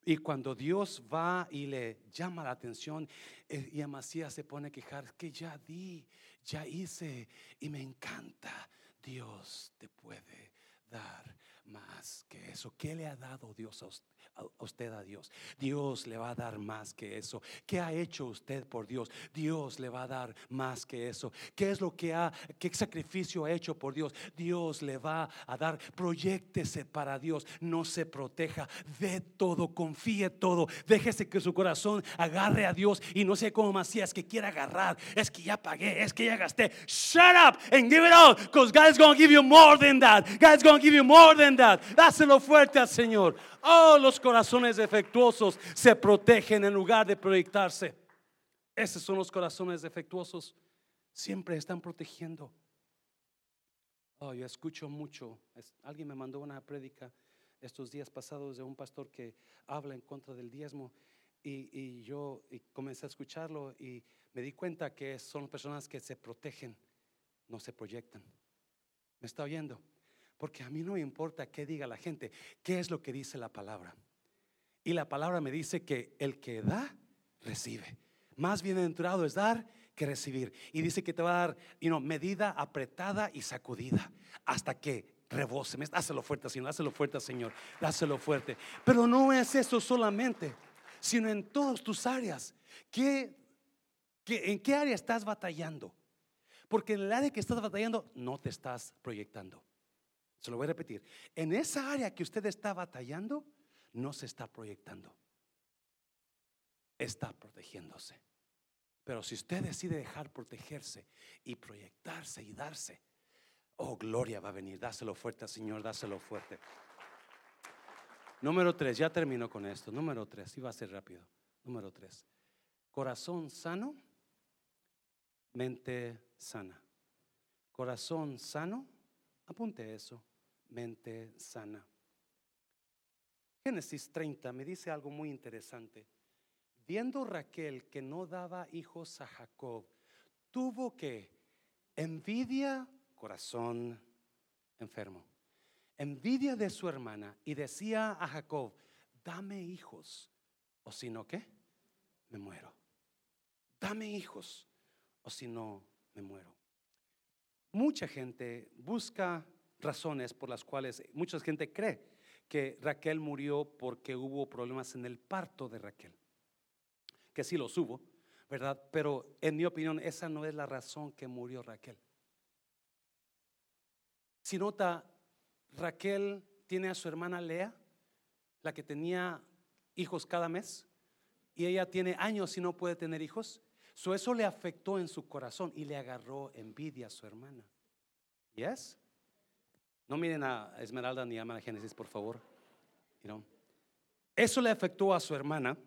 Y cuando Dios va y le llama la atención, eh, y Amasías se pone a quejar, que ya di, ya hice, y me encanta, Dios te puede dar más que eso. ¿Qué le ha dado Dios a usted? Usted a Dios. Dios le va a dar más que eso. ¿Qué ha hecho usted por Dios? Dios le va a dar más que eso. ¿Qué es lo que ha, qué sacrificio ha hecho por Dios? Dios le va a dar. Proyectese para Dios. No se proteja. De todo, confíe todo. Déjese que su corazón agarre a Dios y no sé cómo es que quiera agarrar. Es que ya pagué, es que ya gasté. Shut up and give it all because God is going to give you more than that. God is going to give you more than that. Dáselo fuerte al Señor. Oh, los corazones defectuosos se protegen en lugar de proyectarse. Esos son los corazones defectuosos. Siempre están protegiendo. Oh, yo escucho mucho. Alguien me mandó una prédica estos días pasados de un pastor que habla en contra del diezmo. Y, yo comencé a escucharlo y me di cuenta que son personas que se protegen, no se proyectan. ¿Me está oyendo? Porque a mí no me importa qué diga la gente, qué es lo que dice la palabra. Y la palabra me dice que el que da, recibe. Más bienaventurado es dar que recibir. Y dice que te va a dar you medida apretada y sacudida hasta que rebose. Dáselo fuerte, Señor. Dáselo fuerte, Señor. Dáselo fuerte. Pero no es eso solamente, sino en todas tus áreas. ¿Qué ¿En qué área estás batallando? Porque en el área que estás batallando no te estás proyectando. Se lo voy a repetir. En esa área que usted está batallando, no se está proyectando. Está protegiéndose. Pero si usted decide dejar protegerse y proyectarse y darse, oh, gloria va a venir. Dáselo fuerte Señor, dáselo fuerte. Número tres, ya termino con esto. Número tres, iba a ser rápido. Número tres, corazón sano, mente sana. Corazón sano, apunte eso, mente sana. Génesis 30 me dice algo muy interesante. Viendo Raquel que no daba hijos a Jacob, tuvo que envidia, corazón enfermo, envidia de su hermana y decía a Jacob, dame hijos, o si no, ¿qué? Me muero. Dame hijos, o si no, me muero. Mucha gente busca razones por las cuales mucha gente cree que Raquel murió porque hubo problemas en el parto de Raquel que sí los hubo, ¿verdad? Pero en mi opinión, esa no es la razón que murió Raquel. Si nota, Raquel tiene a su hermana Lea, la que tenía hijos cada mes, y ella tiene años y no puede tener hijos. So eso le afectó en su corazón y le agarró envidia a su hermana. ¿Yes? No miren a Esmeralda ni a Ana Génesis, por favor. Eso le afectó a su hermana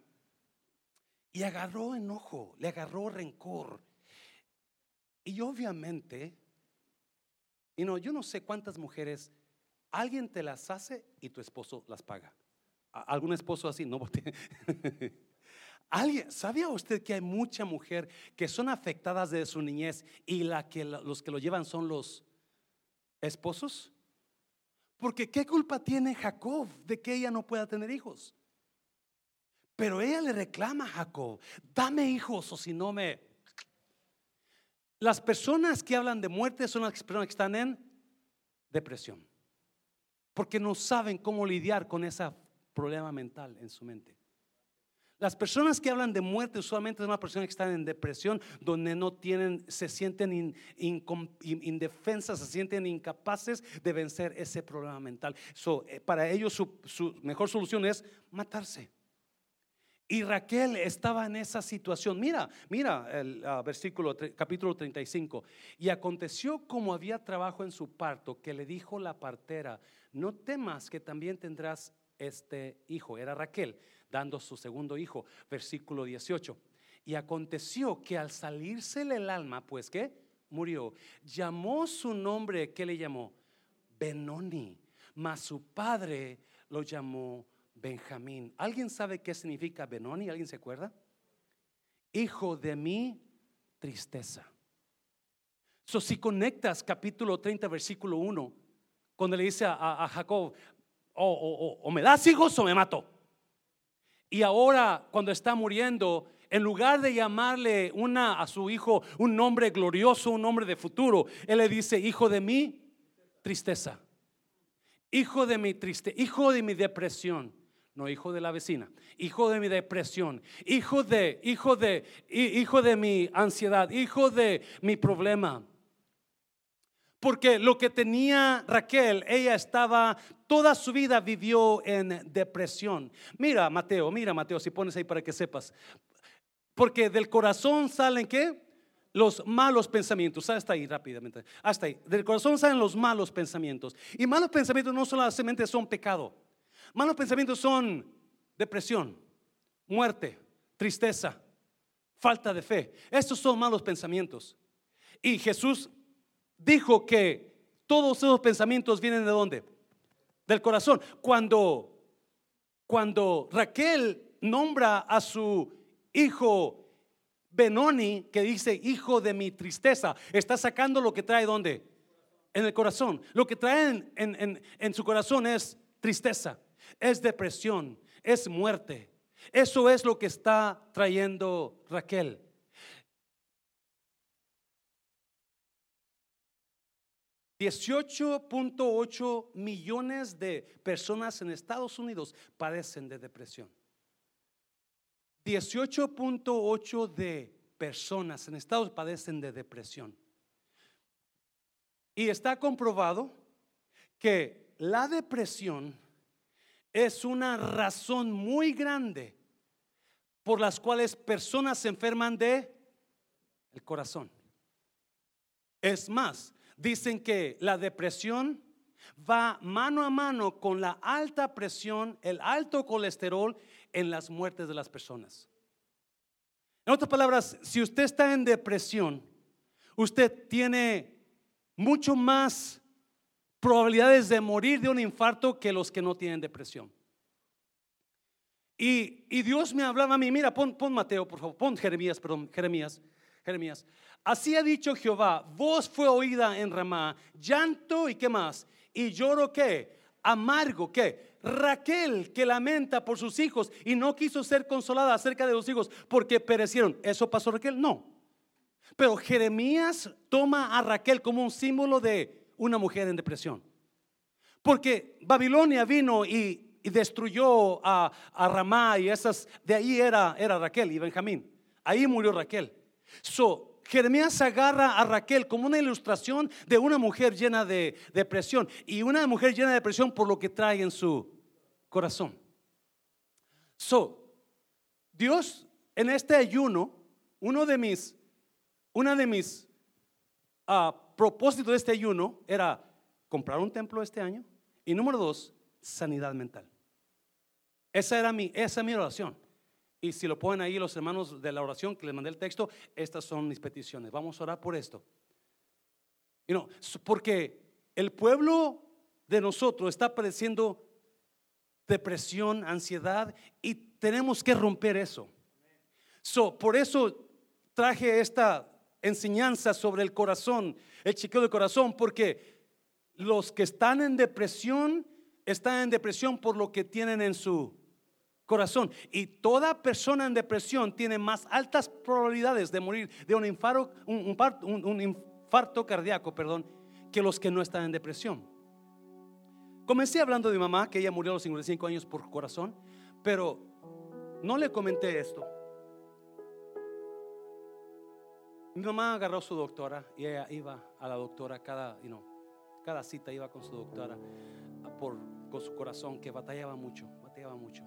y agarró enojo, le agarró rencor. Y obviamente, no, yo no sé cuántas mujeres, alguien te las hace y tu esposo las paga. ¿Algún esposo así? No, ¿Alguien, ¿Sabía usted que hay mucha mujer que son afectadas de su niñez y la que, los que lo llevan son los esposos? Porque ¿qué culpa tiene Jacob de que ella no pueda tener hijos? Pero ella le reclama a Jacob, dame hijos o si no me... Las personas que hablan de muerte son las personas que están en depresión, porque no saben cómo lidiar con ese problema mental en su mente. Las personas que hablan de muerte usualmente son las personas que están en depresión, donde no tienen, se sienten indefensas, se sienten incapaces de vencer ese problema mental. Eh, para ellos su mejor solución es matarse. Y Raquel estaba en esa situación. Mira, mira el ah, versículo capítulo 35. Y aconteció como había trabajo en su parto que le dijo la partera, no temas que también tendrás este hijo. Era Raquel dando su segundo hijo, versículo 18. Y aconteció que al salírsele el alma, pues que murió, llamó su nombre, ¿qué le llamó? Benoni, mas su padre lo llamó Benjamín. ¿Alguien sabe qué significa Benoni? ¿Alguien se acuerda? Hijo de mi tristeza. So, si conectas capítulo 30, versículo 1, cuando le dice a, Jacob, o, me das hijos o me mato. Y ahora, cuando está muriendo, en lugar de llamarle una, a su hijo un nombre glorioso, un nombre de futuro, él le dice, hijo de mi tristeza, hijo de mi triste, hijo de mi depresión no hijo de la vecina, hijo de mi depresión, hijo de, hijo de, hijo de mi ansiedad, hijo de mi problema. Porque lo que tenía Raquel, ella estaba, toda su vida vivió en depresión. Mira, Mateo, mira, Mateo, si pones ahí para que sepas. Porque del corazón salen qué? Los malos pensamientos. Hasta ahí rápidamente. Hasta ahí. Del corazón salen los malos pensamientos. Y malos pensamientos no solamente son pecado. Malos pensamientos son depresión, muerte, tristeza, falta de fe. Estos son malos pensamientos. Y Jesús dijo que todos esos pensamientos vienen de dónde? Del corazón. Cuando, cuando Raquel nombra a su hijo Benoni, que dice hijo de mi tristeza, está sacando lo que trae dónde? En el corazón. Lo que trae en su corazón es tristeza es depresión, es muerte. Eso es lo que está trayendo Raquel. $18.8 millones de personas en Estados Unidos padecen de depresión. 18.8 de personas en Estados Unidos padecen de depresión. Y está comprobado que la depresión es una razón muy grande por las cuales personas se enferman de el corazón. Es más, dicen que la depresión va mano a mano con la alta presión, el alto colesterol en las muertes de las personas. En otras palabras, si usted está en depresión, usted tiene mucho más probabilidades de morir de un infarto que los que no tienen depresión. Y, Dios me hablaba a mí, mira, pon, pon Mateo, por favor, pon Jeremías, perdón, Jeremías, Jeremías. Así ha dicho Jehová, voz fue oída en Ramá, llanto y qué más, y lloro qué, amargo qué, Raquel que lamenta por sus hijos y no quiso ser consolada acerca de los hijos porque perecieron. ¿Eso pasó Raquel? No. Pero Jeremías toma a Raquel como un símbolo de una mujer en depresión. Porque Babilonia vino y, destruyó a, Ramá y esas, de ahí era, era Raquel y Benjamín. Ahí murió Raquel. So, Jeremías agarra a Raquel como una ilustración de una mujer llena de depresión y una mujer llena de depresión por lo que trae en su corazón. So, Dios en este ayuno, uno de mis, una de mis uh, propósitos de este ayuno era comprar un templo este año y número dos, sanidad mental. Esa era mi, esa es mi oración. Y si lo ponen ahí los hermanos de la oración que les mandé el texto, estas son mis peticiones. Vamos a orar por esto. Porque el pueblo de nosotros está padeciendo depresión, ansiedad y tenemos que romper eso. So, por eso traje esta enseñanza sobre el corazón, el chequeo del corazón, porque los que están en depresión están en depresión por lo que tienen en su corazón. Y toda persona en depresión tiene más altas probabilidades de morir de un infarto, un, infarto cardíaco, perdón, que los que no están en depresión. Comencé hablando de mi mamá, que ella murió a los 55 años por corazón, pero no le comenté esto. Mi mamá agarró su doctora y ella iba a la doctora cada, cada cita iba con su doctora por, con su corazón que batallaba mucho, batallaba mucho.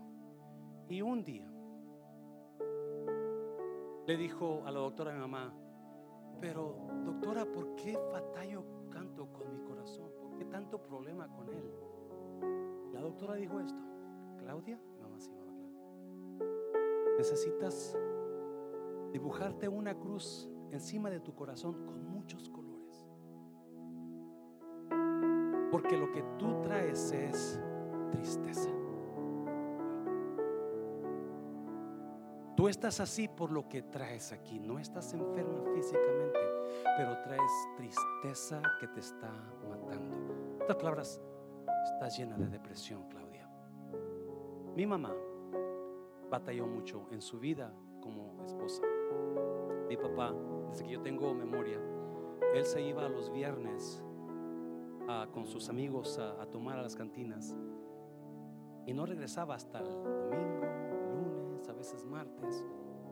Y un día le dijo a la doctora mi mamá, pero doctora, ¿por qué batallo canto con mi corazón? ¿Por qué tanto problema con él? La doctora dijo esto, Claudia, mamá se llamaba Claudia, necesitas dibujarte una cruz encima de tu corazón con muchos colores. Porque lo que tú traes es tristeza. Estás así por lo que traes aquí. No estás enferma físicamente, pero traes tristeza que te está matando. En palabras, estás llena de depresión, Claudia. Mi mamá batalló mucho en su vida como esposa. Mi papá, desde que yo tengo memoria, él se iba los viernes con sus amigos a tomar a las cantinas y no regresaba hasta el domingo a veces martes.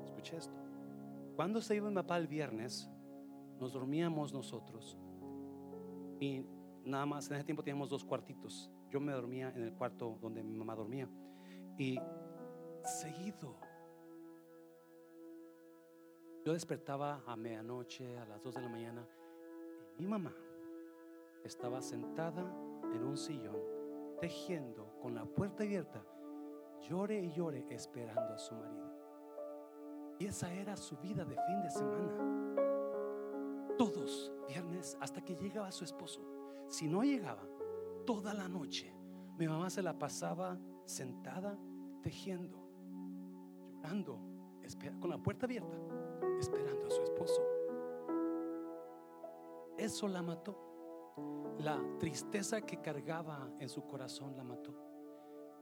Escuché esto. Cuando se iba mi papá el viernes, nos dormíamos nosotros. Y nada más, en ese tiempo teníamos dos cuartitos. Yo me dormía en el cuarto donde mi mamá dormía. Y seguido, yo despertaba a medianoche, a las dos de la mañana, y mi mamá estaba sentada en un sillón, tejiendo con la puerta abierta llore y llore esperando a su marido. Y esa era su vida de fin de semana. Todos viernes hasta que llegaba su esposo. Si no llegaba, toda la noche mi mamá se la pasaba sentada tejiendo, llorando, con la puerta abierta, esperando a su esposo. Eso la mató. La tristeza que cargaba en su corazón la mató.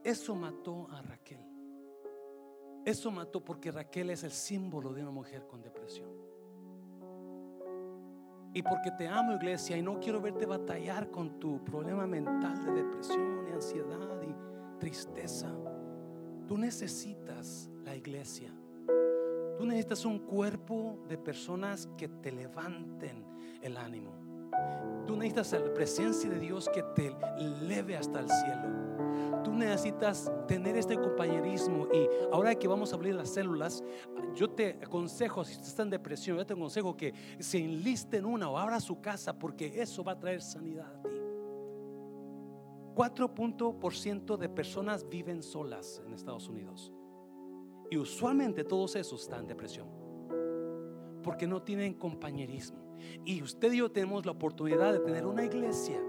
Eso mató a Raquel. Eso mató porque Raquel es el símbolo de una mujer con depresión. Y porque te amo iglesia y no quiero verte batallar con tu problema mental de depresión y ansiedad y tristeza. Tú necesitas la iglesia. Tú necesitas un cuerpo de personas que te levanten el ánimo. Tú necesitas la presencia de Dios que te eleve hasta el cielo. Tú necesitas tener este compañerismo y ahora que vamos a abrir las células, yo te aconsejo, si estás en depresión, yo te aconsejo que se enliste en una o abra su casa porque eso va a traer sanidad a ti. 4% de personas viven solas en Estados Unidos. Y usualmente todos esos están en depresión. Porque no tienen compañerismo. Y usted y yo tenemos la oportunidad de tener una iglesia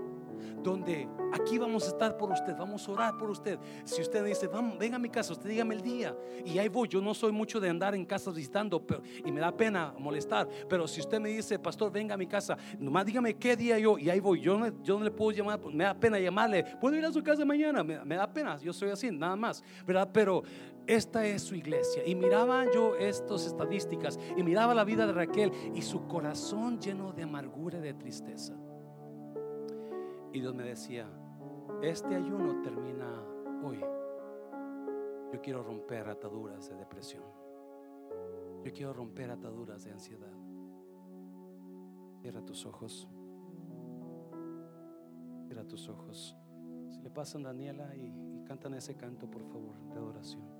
donde aquí vamos a estar por usted, vamos a orar por usted. Si usted dice, venga a mi casa, usted dígame el día. Y ahí voy, yo no soy mucho de andar en casas visitando pero, y me da pena molestar. Pero si usted me dice, pastor, venga a mi casa, nomás dígame qué día yo, y ahí voy. Yo no, yo no le puedo llamar, pues, me da pena llamarle, puedo ir a su casa mañana, me, me da pena, yo soy así, nada más, ¿verdad? Pero esta es su iglesia. Y miraba yo estas estadísticas y miraba la vida de Raquel y su corazón lleno de amargura y de tristeza. Y Dios me decía, este ayuno termina hoy. Yo quiero romper ataduras de depresión. Yo quiero romper ataduras de ansiedad. Cierra tus ojos. Cierra tus ojos. Si le pasan Daniela y, y cantan ese canto, por favor, de adoración.